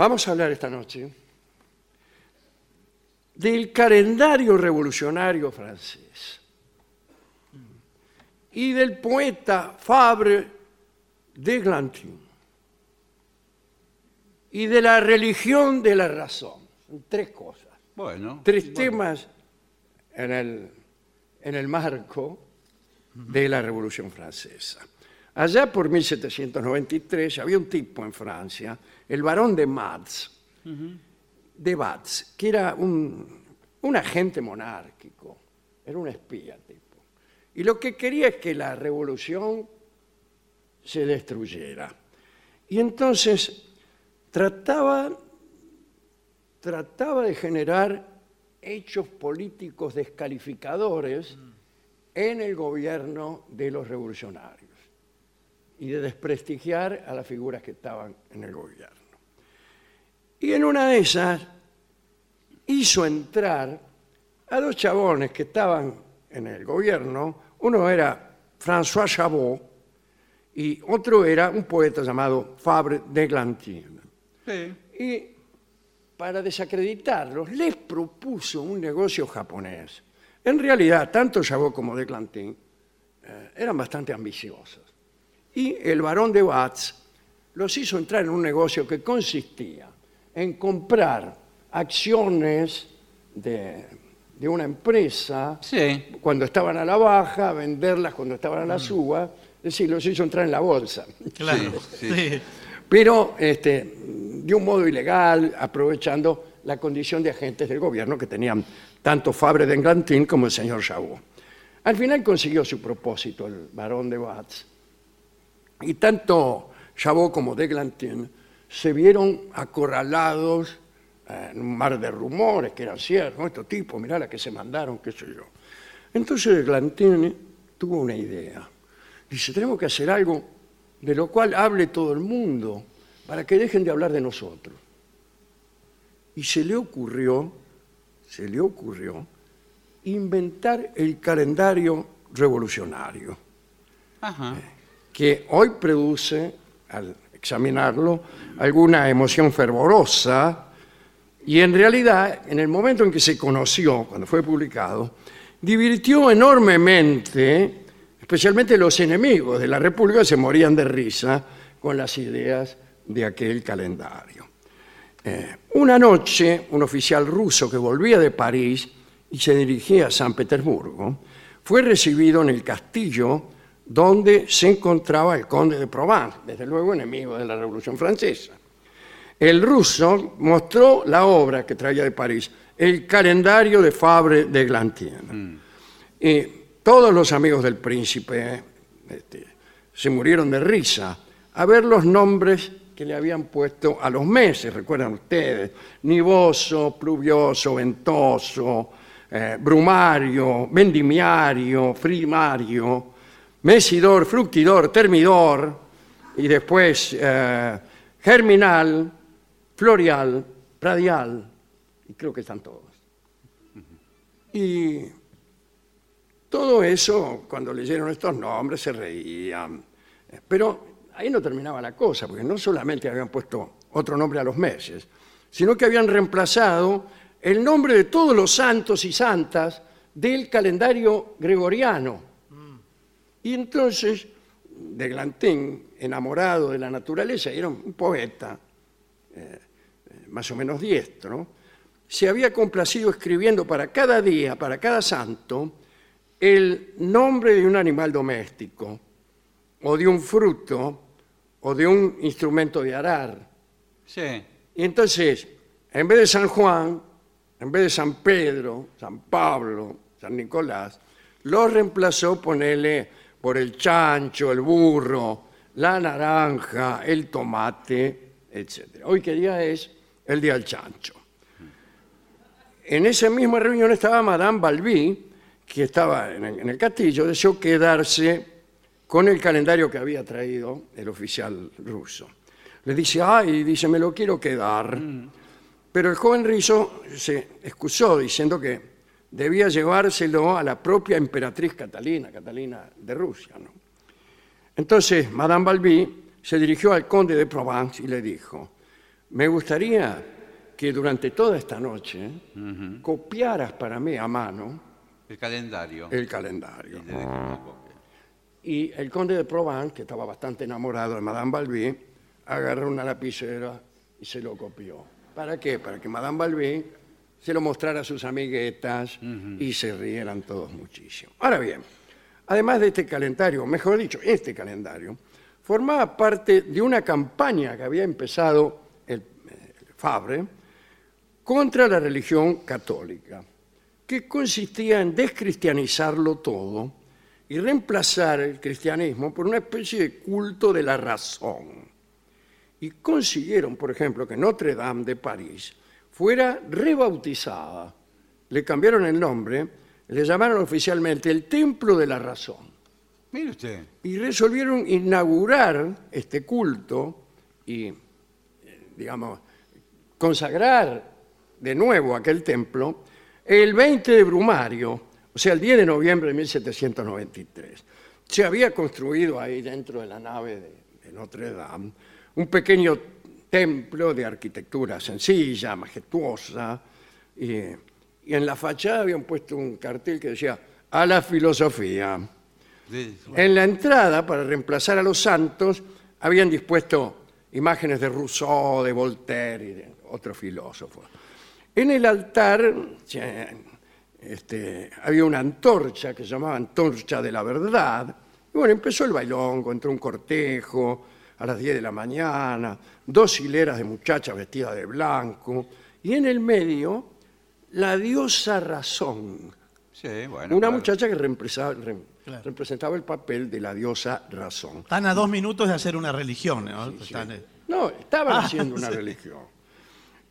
Vamos a hablar esta noche del calendario revolucionario francés y del poeta Fabre de Glantin y de la religión de la razón. Tres cosas. Bueno. Tres bueno. temas en el, en el marco de la Revolución Francesa. Allá por 1793 había un tipo en Francia, el barón de Matz, de Batz, que era un, un agente monárquico, era un espía tipo. Y lo que quería es que la revolución se destruyera. Y entonces trataba, trataba de generar hechos políticos descalificadores en el gobierno de los revolucionarios y de desprestigiar a las figuras que estaban en el gobierno. Y en una de esas hizo entrar a dos chabones que estaban en el gobierno. Uno era François Chabot y otro era un poeta llamado Fabre de Glantin. Sí. Y para desacreditarlos, les propuso un negocio japonés. En realidad, tanto Chabot como de Glantin eh, eran bastante ambiciosos. Y el barón de Batz los hizo entrar en un negocio que consistía en comprar acciones de, de una empresa Sí. cuando estaban a la baja, venderlas cuando estaban a la suba, es decir, los hizo entrar en la bolsa Claro. Sí, sí. pero este, de un modo ilegal, aprovechando la condición de agentes del gobierno que tenían tanto Fabre de Englantín como el señor Chabot. Al final consiguió su propósito el barón de Batz. Y tanto Chabot como de Eglantin se vieron acorralados eh, en un mar de rumores que eran ciertos. Estos tipos, mirá la que se mandaron, qué sé yo. Entonces Eglantin tuvo una idea. Dice, tenemos que hacer algo de lo cual hable todo el mundo para que dejen de hablar de nosotros. Y se le ocurrió, se le ocurrió inventar el calendario revolucionario Ajá. que hoy produce, al examinarlo, alguna emoción fervorosa y en realidad, en el momento en que se conoció, cuando fue publicado, divirtió enormemente, especialmente los enemigos de la República se morían de risa con las ideas de aquel calendario. Eh, una noche, un oficial ruso que volvía de París y se dirigía a San Petersburgo, fue recibido en el castillo donde se encontraba el conde de Provence, desde luego enemigo de la Revolución Francesa. El ruso mostró la obra que traía de París, el calendario de Fabre de Glantin. Y todos los amigos del príncipe este, se murieron de risa a ver los nombres que le habían puesto a los meses, recuerdan ustedes, nivoso, pluvioso, ventoso, eh, brumario, vendimiario, frimario, mesidor, fructidor, termidor, y después eh, germinal, florial, radial, y creo que están todos. Y todo eso, cuando leyeron estos nombres, se reían. Pero ahí no terminaba la cosa, porque no solamente habían puesto otro nombre a los meses, sino que habían reemplazado el nombre de todos los santos y santas del calendario gregoriano. Y entonces, de Glantin, enamorado de la naturaleza, era un poeta, eh, eh, más o menos diestro, se había complacido escribiendo para cada día, para cada santo, el nombre de un animal doméstico, o de un fruto, o de un instrumento de arar. Sí. Y entonces, en vez de San Juan, en vez de San Pedro, San Pablo, San Nicolás, lo reemplazó ponerle por el chancho, el burro, la naranja, el tomate, etc. Hoy qué día es el día del chancho. En esa misma reunión estaba Madame Balbi, que estaba en el, castillo, deseó quedarse con el calendario que había traído el oficial ruso. Le dice, ay, dice, me lo quiero quedar. Pero el joven Rizo se excusó diciendo que debía llevárselo a la propia emperatriz Catalina, Catalina de Rusia. ¿no? Entonces, Madame Balbi se dirigió al conde de Provence y le dijo, me gustaría que durante toda esta noche copiaras para mí a mano El calendario. el calendario. Y el conde de Provence, que estaba bastante enamorado de Madame Balbi, agarró una lapicera y se lo copió. ¿Para qué? Para que Madame Balbi se lo mostrara a sus amiguetas y se rieran todos muchísimo. Ahora bien, además de este calendario, mejor dicho, este calendario, formaba parte de una campaña que había empezado el, el Fabre contra la religión católica, que consistía en descristianizarlo todo y reemplazar el cristianismo por una especie de culto de la razón. Y consiguieron, por ejemplo, que Notre Dame de París fuera rebautizada. Le cambiaron el nombre, le llamaron oficialmente el Templo de la Razón Mire usted. y resolvieron inaugurar este culto y, eh, digamos, consagrar de nuevo aquel templo el 20 de Brumario, o sea, el 10 de noviembre de 1793. Se había construido ahí dentro de la nave de, de Notre Dame un pequeño templo de arquitectura sencilla, majestuosa, y, y en la fachada habían puesto un cartel que decía, a la filosofía. En la entrada, para reemplazar a los santos, habían dispuesto imágenes de Rousseau, de Voltaire y de otros filósofos. En el altar este, había una antorcha que se llamaba Antorcha de la Verdad. Y bueno, empezó el bailongo, entró un cortejo a las 10 de la mañana, dos hileras de muchachas vestidas de blanco, y en el medio la diosa razón, Sí, bueno. una claro. muchacha que reemplazaba- rem- Claro. representaba el papel de la diosa razón. Están a dos minutos de hacer una religión, ¿no? Están, eh, No, estaban Ah, haciendo una sí. religión.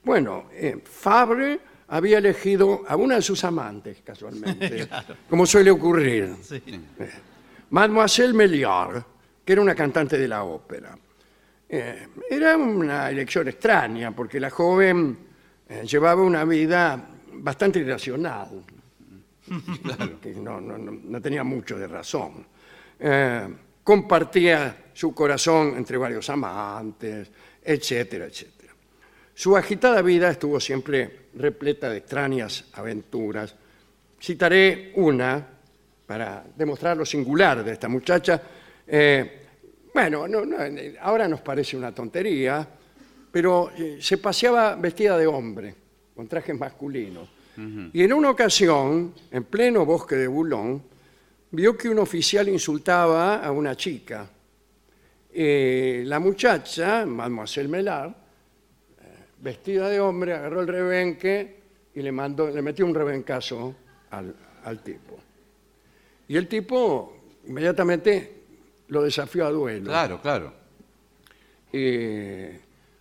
Bueno, eh, Fabre había elegido a una de sus amantes, casualmente, como suele ocurrir, sí. Mademoiselle Méliard, que era una cantante de la ópera. Eh, era una elección extraña, porque la joven eh, llevaba una vida bastante irracional, que no, no- no- no tenía mucho de razón. Eh, compartía su corazón entre varios amantes, etcétera, etcétera. Su agitada vida estuvo siempre repleta de extrañas aventuras. Citaré una para demostrar lo singular de esta muchacha. Eh, bueno, no- no, ahora nos parece una tontería, pero eh, se paseaba vestida de hombre, con trajes masculinos. Y en una ocasión, en pleno bosque de Boulogne, vio que un oficial insultaba a una chica. Eh, la muchacha, Mademoiselle Mellard, eh, vestida de hombre, agarró el rebenque y le, mandó, le metió un rebencazo al, al tipo. Y el tipo inmediatamente lo desafió a duelo. Claro, claro. Eh,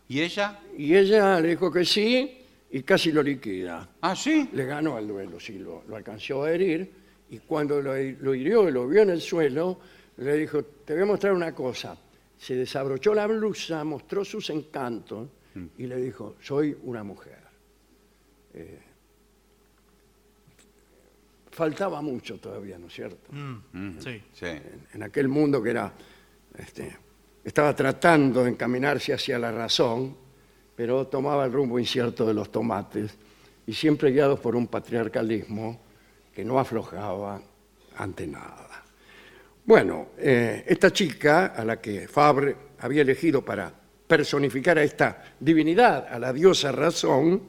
¿Y ella? y ella le dijo que sí y casi lo liquida. Ah, sí. Le ganó al duelo, sí, lo, lo alcanzó a herir. Y cuando lo, lo hirió y lo vio en el suelo, le dijo, te voy a mostrar una cosa. Se desabrochó la blusa, mostró sus encantos y le dijo, soy una mujer. Eh, faltaba mucho todavía, ¿no es cierto? Mm, sí. Sí. en aquel mundo que era, este, estaba tratando de encaminarse hacia la razón, pero tomaba el rumbo incierto de los tomates y siempre guiados por un patriarcalismo que no aflojaba ante nada. Bueno, eh, esta chica a la que Fabre había elegido para personificar a esta divinidad, a la diosa razón,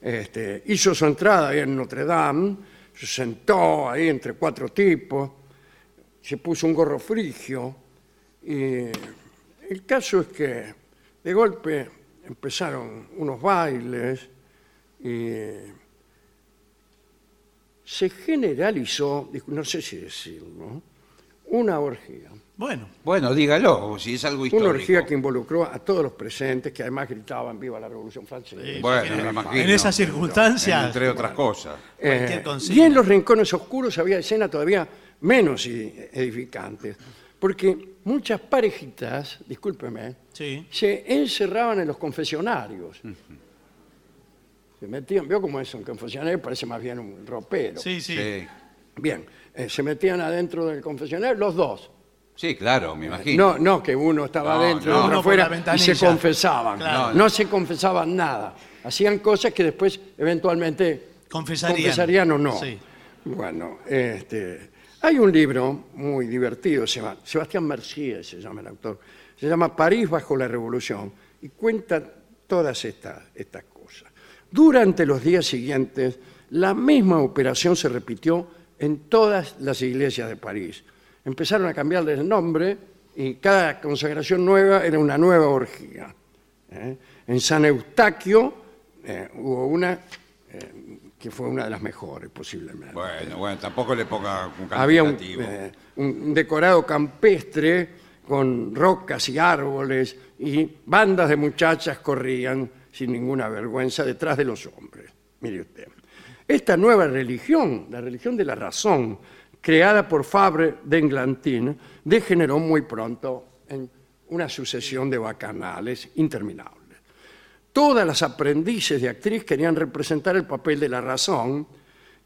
este, hizo su entrada en Notre Dame, se sentó ahí entre cuatro tipos, se puso un gorro frigio y el caso es que de golpe empezaron unos bailes y se generalizó, no sé si decirlo, una orgía. Bueno, Bueno, dígalo, si es algo histórico. Una orgía que involucró a todos los presentes, que además gritaban viva la Revolución Francesa. Sí. Bueno, me imagino. en esas circunstancias. Entre otras cosas. cualquier Eh, consigna. y en los rincones oscuros había escenas todavía menos i- edificantes, porque muchas parejitas, discúlpeme, Sí. se encerraban en los confesionarios. Se metían, veo cómo es un confesionario, parece más bien un ropero. Sí, sí. Sí. Bien, eh, se metían adentro del confesionario los dos, Sí, claro, me imagino. No, no que uno estaba No, dentro no. otro Uno por afuera la y se confesaban. Claro. No se confesaban nada. Hacían cosas que después eventualmente Confesarían. confesarían o no. Sí. Bueno, este, hay un libro muy divertido, se llama, Sebastián Mercier se llama el autor, se llama París bajo la revolución y cuenta todas estas, estas cosas. Durante los días siguientes, la misma operación se repitió en todas las iglesias de París. Empezaron a cambiarle el nombre y cada consagración nueva era una nueva orgía. ¿eh? En San Eustaquio eh, hubo una eh, que fue una de las mejores, posiblemente. Bueno, bueno, tampoco le ponga un Había un, un decorado campestre con rocas y árboles y bandas de muchachas corrían sin ninguna vergüenza detrás de los hombres. Mire usted. Esta nueva religión, la religión de la razón, creada por Fabre d'Englantin, degeneró muy pronto en una sucesión de bacanales interminables. Todas las aprendices de actriz querían representar el papel de la razón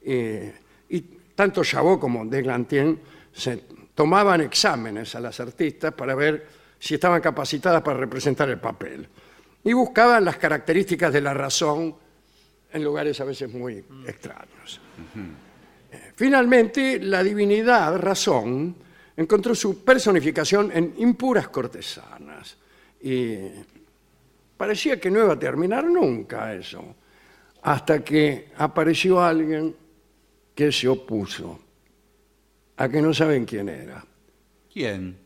eh, y tanto Chabot como Deglantin se tomaban exámenes a las artistas para ver si estaban capacitadas para representar el papel. Y buscaban las características de la razón en lugares a veces muy extraños. Eh, Finalmente, la divinidad, razón, encontró su personificación en impuras cortesanas. Y parecía que no iba a terminar nunca eso, hasta que apareció alguien que se opuso, a que no saben quién era, ¿Quién?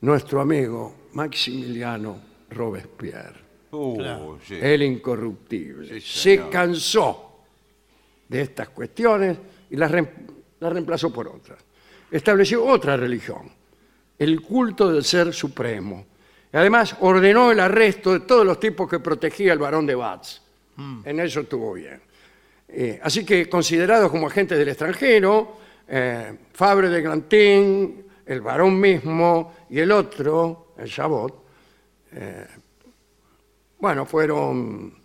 nuestro amigo Maximiliano Robespierre, Uh, Claro. sí. el incorruptible. Sí, se cansó de estas cuestiones y las, las reemplazó por otras. Estableció otra religión, el culto del ser supremo. Y además ordenó el arresto de todos los tipos que protegía el varón de Batz. En eso estuvo bien. Eh, así que considerados como agentes del extranjero, eh, Fabre de Grantin, el varón mismo y el otro, el Chabot, eh, bueno, fueron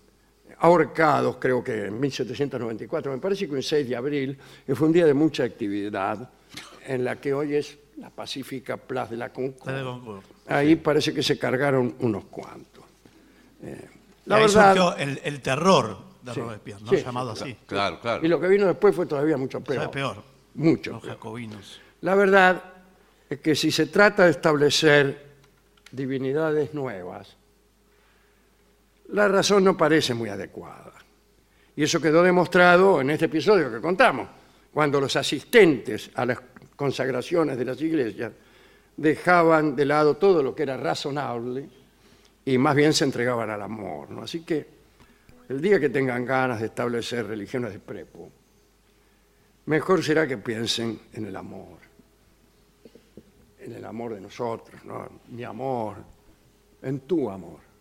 ahorcados creo que en 1794, me parece que un 6 de abril, que fue un día de mucha actividad, en la que hoy es la pacífica Plaza de la. Goncourt. Ahí parece que se cargaron unos cuantos. Eh, la Ahí verdad, surgió el, el terror de Sí, Robespierre, ¿no? sí, sí, llamado así. Claro, claro. y lo que vino después fue todavía mucho peor. Mucho Los peor. jacobinos. La verdad es que si se trata de establecer divinidades nuevas, la razón no parece muy adecuada. Y eso quedó demostrado en este episodio que contamos, cuando los asistentes a las consagraciones de las iglesias dejaban de lado todo lo que era razonable y más bien se entregaban al amor. ¿no? Así que el día que tengan ganas de establecer religiones de prepo, mejor será que piensen en el amor, en el amor de nosotros, ¿no? mi amor, en tu amor.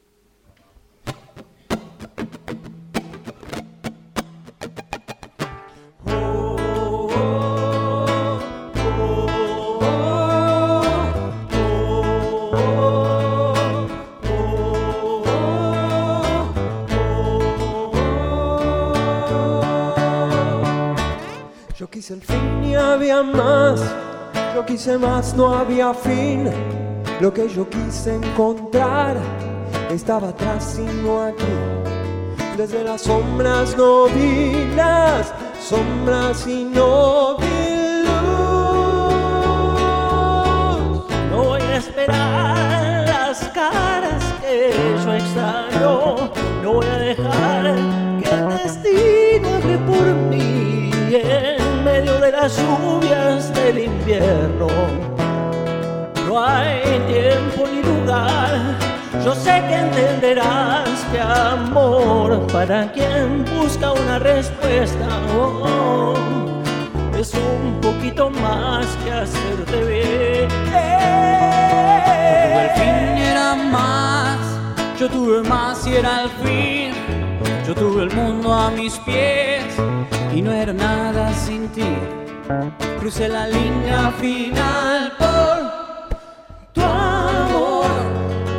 Más. Yo quise más, no había fin. Lo que yo quise encontrar estaba atrás y no aquí. Desde las sombras no vi las sombras y no vi No hay tiempo ni lugar. Yo sé que entenderás que amor para quien busca una respuesta oh, es un poquito más que hacerte bien. el fin era más. Yo tuve más y era el fin. Yo tuve el mundo a mis pies y no era nada sin ti. Crucé la línea final por tu amor,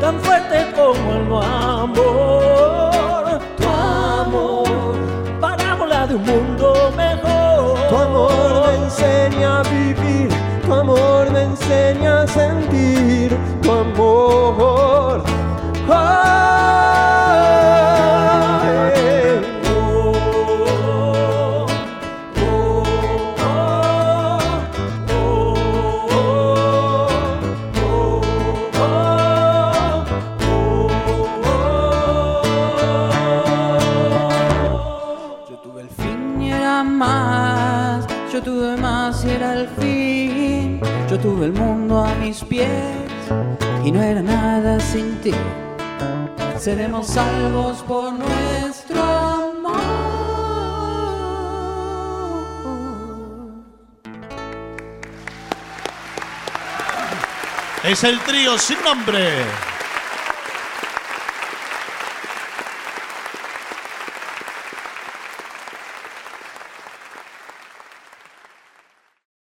tan fuerte como el amor, tu amor, parábola de un mundo mejor. Tu amor me enseña a vivir, tu amor me enseña a sentir tu amor. Ay. Yo tuve el mundo a mis pies y no era nada sin ti. Seremos salvos por nuestro amor. Es el trío sin nombre.